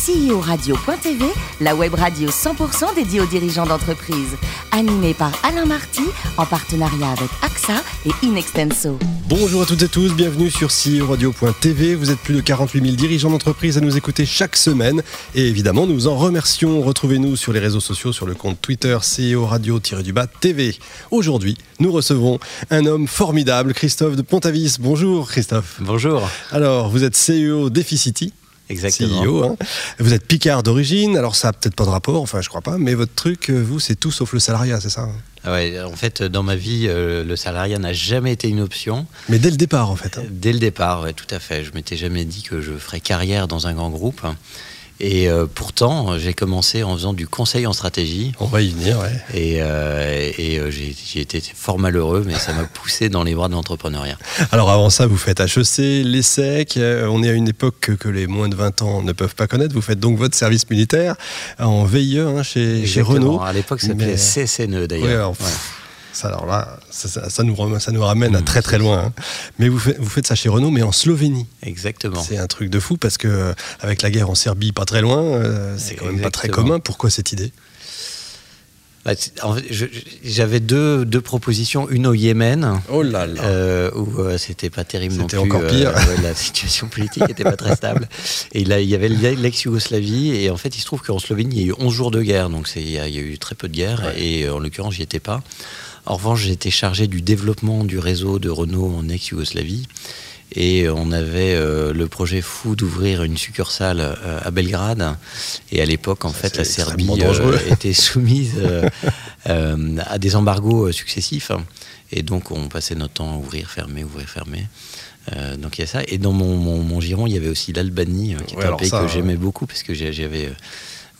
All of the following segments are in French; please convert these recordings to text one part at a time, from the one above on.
CEOradio.tv, la web radio 100% dédiée aux dirigeants d'entreprise. Animée par Alain Marty, en partenariat avec AXA et Inextenso. Bonjour à toutes et tous, bienvenue sur CEOradio.tv. Vous êtes plus de 48 000 dirigeants d'entreprise à nous écouter chaque semaine. Et évidemment, nous en remercions. Retrouvez-nous sur les réseaux sociaux, sur le compte Twitter CEO Radio-du-Bas TV. Aujourd'hui, nous recevons un homme formidable, Christophe de Pontavis. Bonjour Christophe. Bonjour. Alors, vous êtes CEO d'Efficity. Exactement. CEO, hein. Vous êtes Picard d'origine, alors ça n'a peut-être pas de rapport, enfin je crois pas, mais votre truc, euh, vous, c'est tout sauf le salariat, c'est ça hein Ah ouais, en fait, dans ma vie, euh, le salariat n'a jamais été une option. Mais dès le départ, en fait. hein. Dès le départ, ouais, tout à fait. Je m'étais jamais dit que je ferais carrière dans un grand groupe. Et euh, pourtant, j'ai commencé en faisant du conseil en stratégie. On va y venir, ouais. Et, euh, et euh, j'ai été fort malheureux, mais ça m'a poussé dans les bras de l'entrepreneuriat. Alors avant ça, vous faites HEC, l'ESSEC. euh, on est à une époque que, que les moins de 20 ans ne peuvent pas connaître. Vous faites donc votre service militaire en VIE hein, chez, chez. Renault. À l'époque, ça s'appelait Mais- CSNE Ouais, d'ailleurs. alors, pff, ça, alors là, ça, ça- ça nous, rem- ça nous ramène à très très loin. hein. Mais vous faites, vous faites ça chez Renault, mais en Slovénie. Exactement. C'est un truc de fou parce que euh, avec la guerre en Serbie, pas très loin, euh, c'est quand même pas très commun. Pourquoi cette idée? Bah, J'avais deux, deux propositions, une au Yémen. Oh là là. euh, où euh, c'était pas terrible non plus. C'était encore pire. ouais, la situation politique était pas très stable. Et là, il y avait l'ex-Yougoslavie. Et en fait, il se trouve qu'en Slovénie, il y a eu 11 jours de guerre. Donc, il y, a il y a eu très peu de guerre. Et euh, en l'occurrence, j'y étais pas. En revanche, j'étais chargé du développement du réseau de Renault en ex-Yougoslavie. Et on avait euh, le projet fou d'ouvrir une succursale euh, à Belgrade. Et à l'époque, en fait, la Serbie euh, était soumise à des embargos successifs. Et donc, on passait notre temps à ouvrir, fermer, ouvrir, fermer. Euh, donc, il y a ça. Et dans mon, mon, mon giron, il y avait aussi l'Albanie, euh, qui Ouais, était un pays ça, que j'aimais beaucoup, parce que j'avais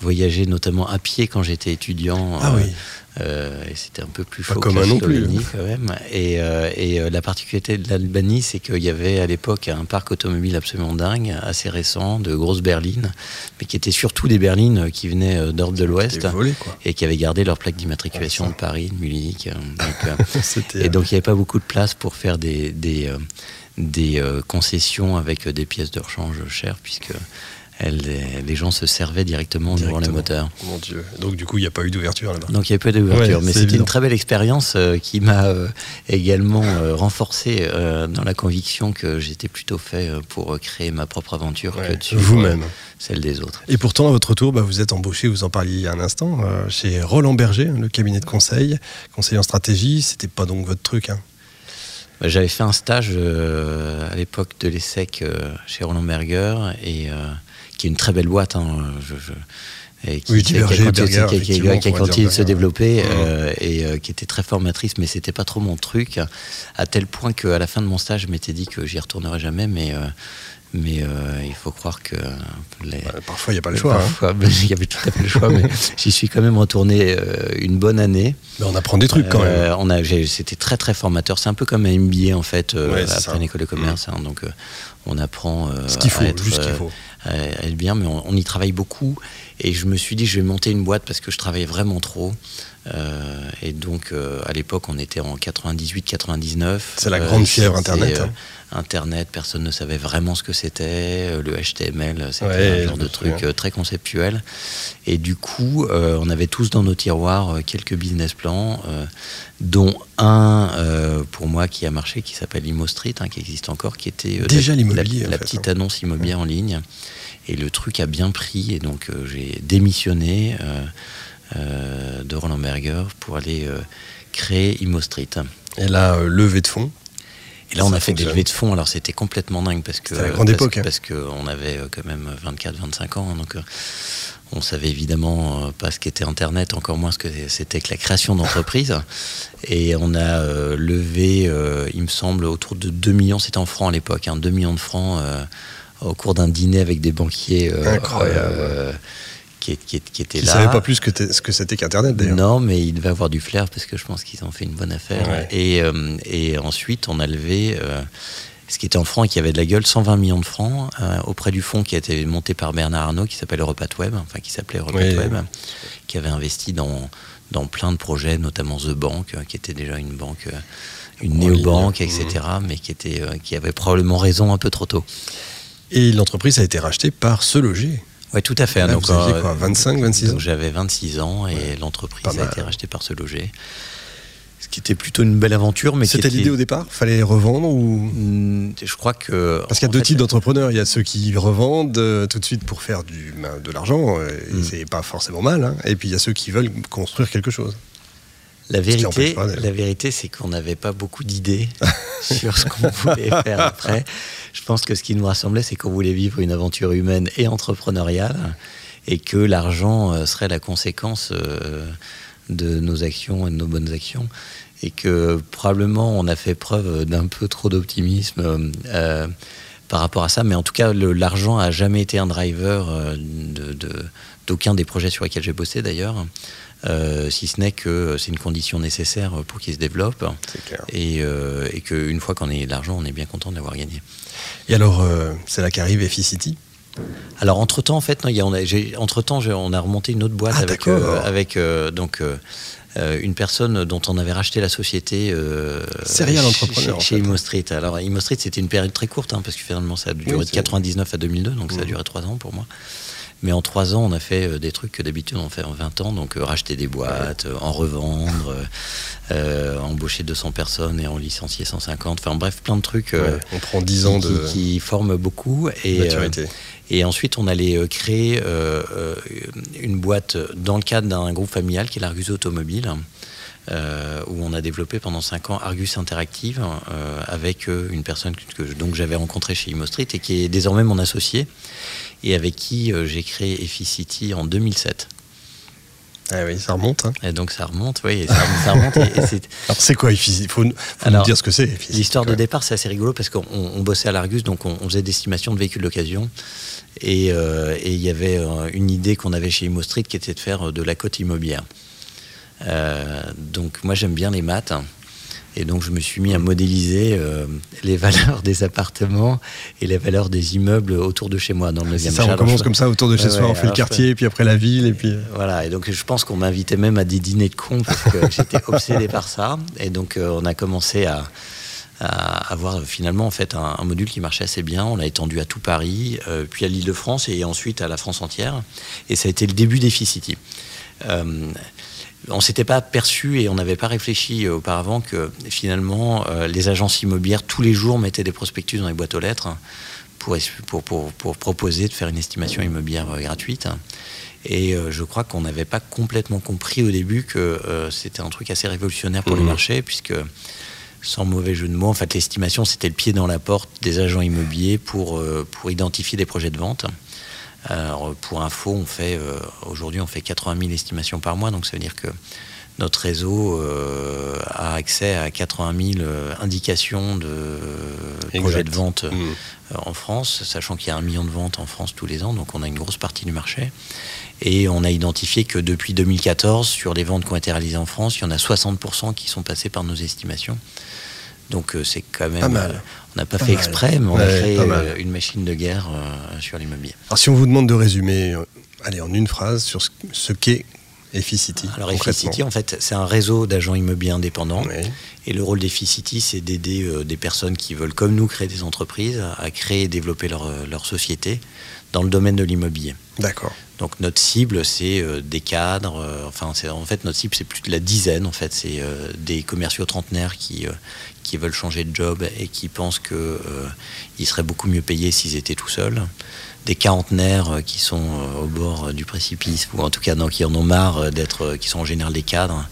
euh, voyagé notamment à pied quand j'étais étudiant. Ah euh, oui. euh, et c'était un peu plus Pas commun que non plus. Quand même. Et, euh, et euh, la particularité de l'Albanie, c'est qu'il y avait à l'époque un parc automobile absolument dingue, assez récent, de grosses berlines, mais qui étaient surtout des berlines qui venaient euh, d'Europe de l'Ouest et qui avaient gardé leur plaque d'immatriculation de Paris, de Munich. euh, donc, euh, et donc il n'y avait pas beaucoup de place pour faire des, des, euh, des euh, concessions avec euh, des pièces de rechange chères, puisque les gens se servaient directement, devant les Directement. moteurs. Mon Dieu. Donc du coup, il n'y a pas eu d'ouverture là-bas. Donc il n'y avait pas d'ouverture, Ouais, mais c'est c'était une très belle expérience euh, qui m'a euh, également euh, renforcé euh, dans la conviction que j'étais plutôt fait euh, pour créer ma propre aventure Ouais, que Vous-même. celle des autres. Et pourtant, à votre tour, bah, vous êtes embauché, vous en parliez il y a un instant, euh, chez Roland Berger, le cabinet de conseil, conseiller en stratégie. C'était pas donc votre truc. Hein. Bah, J'avais fait un stage euh, à l'époque de l'ESSEC euh, chez Roland Berger, et, euh, qui est une très belle boîte. hein, je- je- et qui, Oui, a- qui a Berger, continué- Berger, qui a- a- de se développer Ouais. euh, et euh, qui était très formatrice, mais c'était pas trop mon truc, à tel point qu'à la fin de mon stage, je m'étais dit que j'y retournerais jamais, mais, euh, mais il faut croire que les, Bah, parfois, il n'y a pas le choix. hein. Parfois, il y avait tout à fait le choix, mais j'y suis quand même retourné une bonne année. Mais on apprend des trucs quand même. On a, j'ai- c'était très très formateur. C'est un peu comme un MBA en fait, Ouais, après une école de commerce. hein. donc, on apprend Ce qu'il faut, à être, juste ce qu'il faut. À être bien, mais on, on y travaille beaucoup. Et je me suis dit, je vais monter une boîte parce que je travaillais vraiment trop. Euh, et donc, euh, à l'époque, on était en 98-99. C'est la grande fièvre c'était, Internet, euh, hein. Internet, personne ne savait vraiment ce que c'était. euh, Le HTML, c'était Ouais, un genre de truc euh, très conceptuel. Et du coup, euh, on avait tous dans nos tiroirs euh, quelques business plans, euh, dont un euh, pour moi qui a marché, qui s'appelle Imo Street, hein, qui existe encore, qui était euh, Déjà la, l'immobilier, la- petite hein. annonce immobilière en ligne. Et le truc a bien pris, et donc euh, j'ai démissionné euh, euh, de Roland Berger pour aller euh, créer Imo Street. Et là, euh, levée de fonds. Et là, on a fait des levées de fonds. Alors, c'était complètement dingue parce que C'était la grande parce, époque, hein. parce que on avait euh, quand même 24-25 ans, donc euh, on savait évidemment euh, pas ce qu'était Internet, encore moins ce que c'était que la création d'entreprise. Et on a euh, levé, euh, il me semble, autour de 2 millions. C'était en francs à l'époque, hein, 2 millions de francs euh, au cours d'un dîner avec des banquiers euh, Incroyable. Qui, qui- qui étaient Qui ne là. savaient pas plus que ce que c'était qu'Internet d'ailleurs. Non, mais il devait avoir du flair parce que je pense qu'ils ont fait une bonne affaire. Ouais. Et, euh, et ensuite, on a levé euh, ce qui était en francs et qui avait de la gueule, 120 millions de francs euh, auprès du fonds qui a été monté par Bernard Arnault, qui s'appelle Europat Web, enfin qui s'appelait Europat Oui. Web, qui avait investi dans, dans plein de projets, notamment The Bank, qui était déjà une banque, une néobanque, etc., mais qui, était, qui avait probablement raison un peu trop tôt. Et l'entreprise a été rachetée par Se Loger. Oui, tout à fait. Là, donc, vous aviez euh, quoi, 25, 26 ans donc J'avais 26 ans et l'entreprise a été rachetée par ce loger. Ce qui était plutôt une belle aventure, mais C'était était- l'idée au départ Fallait les revendre ou? Hmm, Je crois que. Parce qu'il y a deux fait, types d'entrepreneurs. Il y a ceux qui revendent euh, tout de suite pour faire du, ben, de l'argent, euh, et Mm. c'est pas forcément mal. hein. Et puis il y a ceux qui veulent construire quelque chose. La vérité, pas la vérité, c'est qu'on n'avait pas beaucoup d'idées sur ce qu'on voulait faire après. Je pense que ce qui nous rassemblait, c'est qu'on voulait vivre une aventure humaine et entrepreneuriale, et que l'argent euh, serait la conséquence euh, de nos actions et de nos bonnes actions, et que probablement on a fait preuve d'un peu trop d'optimisme. euh, par rapport à ça, mais en tout cas, l'argent a jamais été un driver de- de- d'aucun des projets sur lesquels j'ai bossé d'ailleurs. Euh, si ce n'est que c'est une condition nécessaire pour qu'il se développe C'est clair. et, euh, et qu'une fois qu'on a l'argent, on est bien content d'avoir gagné. Et alors, euh, c'est là qu'arrive Efficity. Alors entre temps, en fait, non, y a- on a, entre temps, on a remonté une autre boîte Ah, avec, euh, avec euh, donc euh, une personne dont on avait racheté la société. Euh, Serial chez- entrepreneur, en Chez, fait. Imo Street. Alors Imo Street, c'était une période très courte, hein, parce que finalement, ça a duré Oui, de c'est- 99 à 2002, donc ça a Mhm. duré trois ans pour moi. Mais en trois ans, on a fait euh, des trucs que d'habitude on fait en 20 ans, donc euh, racheter des boîtes, euh, en revendre, embaucher 200 personnes et en licencier 150. Enfin bref, plein de trucs Ouais, on prend 10 ans qui, de qui- qui forment beaucoup. Et, maturité. et ensuite, on allait créer euh, une boîte dans le cadre d'un groupe familial qui est l'Argus Automobile, euh, où on a développé pendant 5 ans Argus Interactive euh, avec euh, une personne que, que- donc j'avais rencontrée chez Imo Street et qui est désormais mon associé et avec qui j'ai créé Efficity en 2007. Ah oui, ça remonte. hein. Et donc ça remonte, oui, et ça, ça remonte. et- et c'est- Alors, c'est quoi Efficity Il faut, faut Alors, nous dire ce que c'est. L'histoire de départ, c'est assez rigolo parce qu'on on bossait à l'Argus, donc on, on faisait des estimations de véhicules d'occasion. Et euh, il y avait une idée qu'on avait chez Imo Street qui était de faire de la cote immobilière. Euh, donc moi j'aime bien les maths. Et donc je me suis mis à modéliser euh, les valeurs des appartements et les valeurs des immeubles autour de chez moi dans le 9e C'est ça, on commence comme ça autour de chez Ouais, soi, ouais, on fait le je quartier, puis après la ville, et puis. euh, voilà, et donc je pense qu'on m'invitait même à des dîners de cons parce que j'étais obsédé par ça. Et donc euh, on a commencé à, à avoir finalement en fait un, un module qui marchait assez bien. On l'a étendu à tout Paris, euh, puis à l'Île-de-France et ensuite à la France entière. Et ça a été le début d'Efficity. Euh, on s'était pas perçu et on n'avait pas réfléchi euh, auparavant que finalement euh, les agences immobilières tous les jours mettaient des prospectus dans les boîtes aux lettres pour, es- pour, pour, pour proposer de faire une estimation immobilière euh, gratuite. Et je crois qu'on n'avait pas complètement compris au début que c'était un truc assez révolutionnaire pour le Mhm. marché, puisque sans mauvais jeu de mots, en fait, l'estimation, c'était le pied dans la porte des agents immobiliers pour, euh, pour identifier des projets de vente. Alors, pour info, on fait euh, aujourd'hui, on fait 80 000 estimations par mois, donc ça veut dire que notre réseau euh, a accès à 80 000 euh, indications de projets de vente Mm. euh, en France, sachant qu'il y a un million de ventes en France tous les ans, donc on a une grosse partie du marché. Et on a identifié que depuis 2014, sur les ventes qui ont été réalisées en France, il y en a 60% qui sont passés par nos estimations. Donc euh, c'est quand même. Pas mal. euh, on n'a pas, Pas fait mal. exprès, mais on Ouais, a mal. euh, une machine de guerre sur l'immobilier. Alors, si on vous demande de résumer, allez, en une phrase, sur ce, qu'est Efficity. Alors. Efficity, en fait, c'est un réseau d'agents immobiliers indépendants. Oui. Et le rôle d'Efficity, c'est d'aider euh, des personnes qui veulent, comme nous, créer des entreprises, à créer et développer leur, leur société dans le domaine de l'immobilier. D'accord. Donc notre cible, c'est euh, des cadres. euh, enfin, en fait notre cible, c'est plus de la dizaine. En fait, c'est euh, des commerciaux trentenaires qui qui veulent changer de job et qui pensent que euh, ils seraient beaucoup mieux payés s'ils étaient tout seuls. Des quarantenaires qui sont au bord du précipice ou en tout cas qui en ont marre d'être, qui sont en général des cadres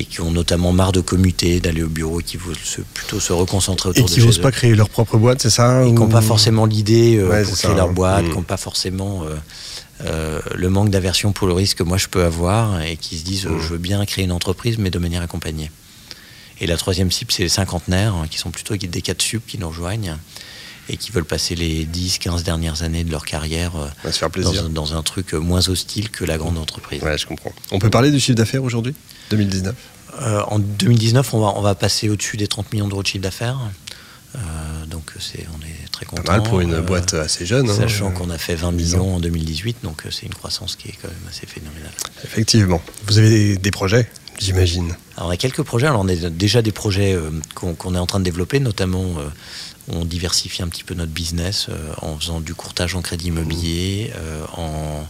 et qui ont notamment marre de commuter, d'aller au bureau, et qui veulent se- plutôt se reconcentrer Et autour de qui n'osent pas créer leur propre boîte, c'est ça et qui n'ont pas forcément l'idée euh, Ouais, pour créer ça, leur boîte, Mm. qui n'ont pas forcément euh, euh, le manque d'aversion pour le risque que moi je peux avoir et qui se disent Mm. je veux bien créer une entreprise mais de manière accompagnée. Et la troisième cible, c'est les cinquantenaires hein, qui sont plutôt des cas de sup qui nous rejoignent et qui veulent passer les 10-15 dernières années de leur carrière euh, dans, dans un truc moins hostile que la grande entreprise. Ouais, je comprends. On peut parler du chiffre d'affaires aujourd'hui? 2019 Euh, en 2019, on va, on va passer au-dessus des 30 millions d'euros de chiffre d'affaires. Euh, donc c'est, on est très Pas content. mal pour une Euh, boîte assez jeune. hein. Sachant qu'on a fait 20 10 ans. millions en 2018, donc c'est une croissance qui est quand même assez phénoménale. Effectivement. Vous avez des, des projets, j'imagine. Alors on a quelques projets, alors on a déjà des projets euh, qu'on est en train de développer, notamment on diversifie un petit peu notre business en faisant du courtage en crédit immobilier, en,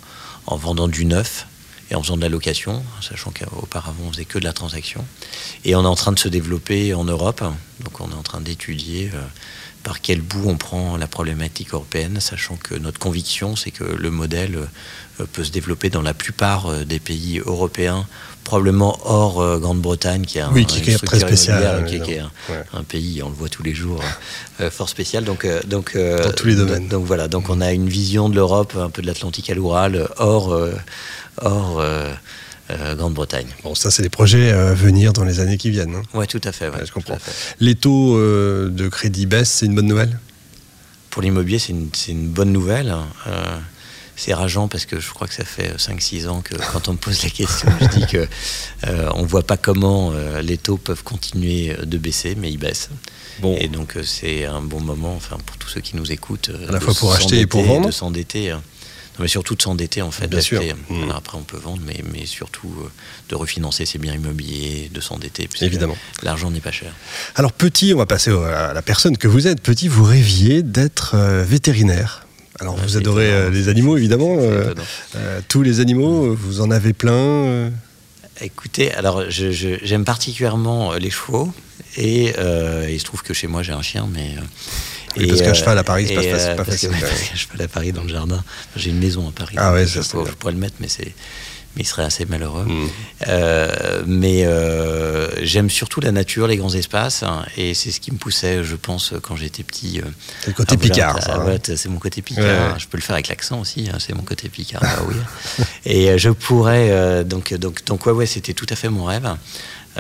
en vendant du neuf et en faisant de la location, sachant qu'auparavant on faisait que de la transaction. Et on est en train de se développer en Europe, donc on est en train d'étudier euh, par quel bout on prend la problématique européenne, sachant que notre conviction c'est que le modèle euh, peut se développer dans la plupart euh, des pays européens, probablement hors euh, Grande-Bretagne, qui a Oui, un, qui est très spécial, immobilière, qui, est- qui est un, ouais. un pays, on le voit tous les jours, fort spécial. Donc, donc, Dans tous les domaines. Donc, voilà, donc on a une vision de l'Europe, un peu de l'Atlantique à l'Oural, hors, hors euh, Grande-Bretagne. Bon, ça, c'est des projets à venir dans les années qui viennent. hein. Ouais, tout à fait. ouais, Ouais, je comprends. fait. Les taux euh, de crédit baissent, c'est une bonne nouvelle? Pour l'immobilier, c'est une, bonne nouvelle. Euh, c'est rageant parce que je crois que ça fait 5-6 ans que quand on me pose la question, je dis que euh, on voit pas comment euh, les taux peuvent continuer de baisser, mais ils baissent. Bon. Et donc c'est un bon moment, enfin pour tous ceux qui nous écoutent, À la fois pour acheter et pour vendre. de s'endetter. Mais surtout de s'endetter en fait, Bien sûr. d'acheter. Mmh. Alors après on peut vendre, mais, mais surtout euh, de refinancer ses biens immobiliers, de s'endetter. Évidemment. L'argent n'est pas cher. Alors, petit, on va passer à la personne que vous êtes. Petit, vous rêviez d'être euh, vétérinaire. Alors, Ouais, vous adorez euh, les animaux, évidemment. Tous les animaux, euh, vous en avez plein. Écoutez, alors j'aime particulièrement les chevaux et il se trouve que chez moi j'ai un chien, mais Oui, parce qu'un euh, cheval à Paris, c'est pas et, euh, pas parce que- facile, parce qu'un cheval à Paris dans le jardin. J'ai une maison à Paris. Ah ouais, je, pourrais- je pourrais le mettre, mais c'est mais il serait assez malheureux. Mm. Euh, mais euh, j'aime surtout la nature, les grands espaces, hein, et c'est ce qui me poussait, je pense, quand j'étais petit. euh, C'est le côté picard, hein. ouais, c'est mon côté picard. Ouais. Je peux le faire avec l'accent aussi. hein, c'est mon côté picard. bah oui. Et je pourrais donc donc donc ouais ouais c'était tout à fait mon rêve.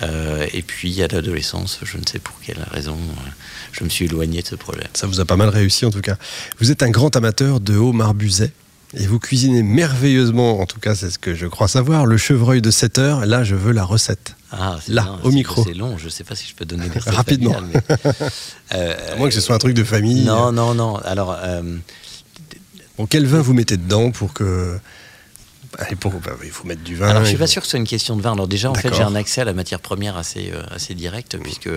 Euh, et puis à l'adolescence, je ne sais pour quelle raison, euh, je me suis éloigné de ce projet. Ça vous a pas mal réussi, en tout cas. Vous êtes un grand amateur de haut marbuset. Et vous cuisinez merveilleusement, en tout cas, c'est ce que je crois savoir, le chevreuil de 7 heures. Là, je veux la recette. Ah, Là, bien, au micro. C'est long. Je ne sais pas si je peux donner des recettes Rapidement. mais, euh, À moins que ce soit un truc de famille. Non, non, non. Alors, euh, Bon, quel vin vous mettez dedans pour que. Pour... bah, il faut mettre du vin. Alors, je il suis pas sûr que ce soit une question de vin. Alors déjà, en fait, j'ai un accès à la matière première assez, euh, assez direct, puisque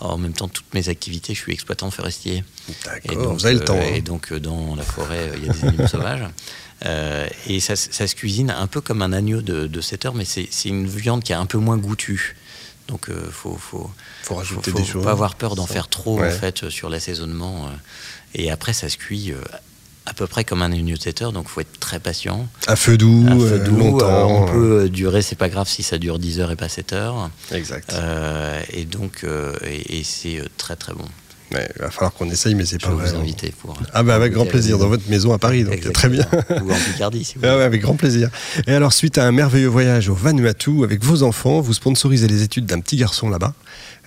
en même temps, toutes mes activités, je suis exploitant forestier. Et D'accord, vous avez le euh, temps. Et hein. donc, euh, dans la forêt, euh, il y a des animaux sauvages. Euh, et ça, se- ça se cuisine un peu comme un agneau de, de 7 heures, mais c'est une viande qui est un peu moins goûtue. Donc, il faut, faut, faut rajouter faut- des faut choses. pas avoir peur d'en faire trop, Ouais. en fait, euh, sur l'assaisonnement. euh. et après, ça se cuit euh, à peu près comme un agneau de 7 heures, donc il faut être très patient. À feu doux, feu euh, doux, longtemps. euh, on peut euh, durer, c'est pas grave si ça dure 10 heures et pas 7 heures. Exact. Et donc, et, et c'est très très bon. Ouais, il va falloir qu'on essaye, mais c'est Je pas vais vrai. vous inviter pour. Ah bah avec grand plaisir, dans votre maison à Paris, donc Exactement. très bien. Ou en Picardie, si vous Ah voulez. ouais, avec grand plaisir. Et alors, suite à un merveilleux voyage au Vanuatu avec vos enfants, vous sponsorisez les études d'un petit garçon là-bas.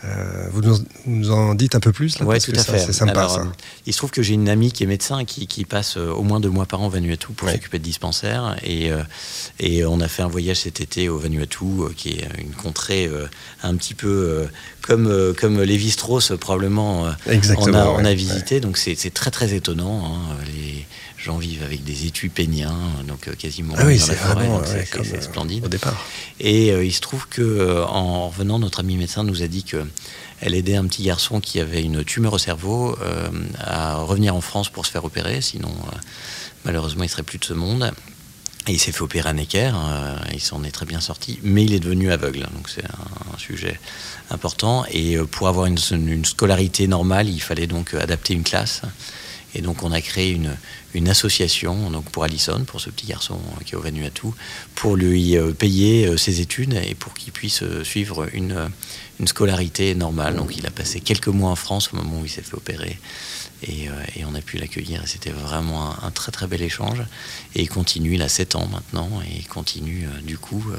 Euh, vous, nous, en dites un peu plus parce tout que à ça, fait. C'est sympa Alors, ça. euh, Il se trouve que j'ai une amie qui est médecin qui, qui passe euh, au moins deux mois par an au Vanuatu pour Ouais. s'occuper de dispensaires. Et, et on a fait un voyage cet été au Vanuatu, qui est une contrée un petit peu comme, comme Lévi-Strauss, probablement. Exactement. on a, on a ouais, visité, donc c'est c'est très très étonnant. hein. Les gens vivent avec des étuis péniens, donc euh, quasiment Ah oui, dans c'est la forêt, vraiment donc c'est- ouais, euh, splendide. au départ. Et euh, il se trouve que en revenant, notre ami médecin nous a dit que elle aidait un petit garçon qui avait une tumeur au cerveau euh, à revenir en France pour se faire opérer, sinon euh, malheureusement il serait plus de ce monde. Et il s'est fait opérer à Necker, euh, il s'en est très bien sorti, mais il est devenu aveugle, donc c'est un, un sujet important. Et pour avoir une, une scolarité normale, il fallait donc adapter une classe. Et donc on a créé une, association donc pour Allison, pour ce petit garçon qui est au Vanuatu, pour lui euh, payer euh, ses études et pour qu'il puisse euh, suivre une, une scolarité normale. Donc il a passé quelques mois en France au moment où il s'est fait opérer. Et, euh, et on a pu l'accueillir. Et C'était vraiment un, un très très bel échange. Et il continue, il a 7 ans maintenant, et il continue euh, du coup euh,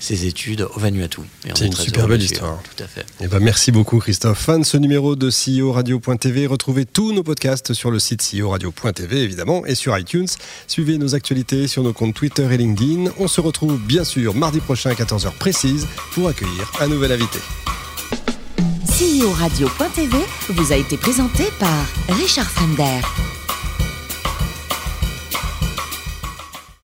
ses études au Vanuatu. Et C'est est une super belle histoire. Tout à fait. Eh ben, merci beaucoup Christophe. De ce numéro de CEO Radio.tv. Retrouvez tous nos podcasts sur le site CEO Radio.tv évidemment et sur iTunes. Suivez nos actualités sur nos comptes Twitter et LinkedIn. On se retrouve bien sûr mardi prochain à 14h précise pour accueillir un nouvel invité. CEO Radio.tv vous a été présenté par Richard Fremder.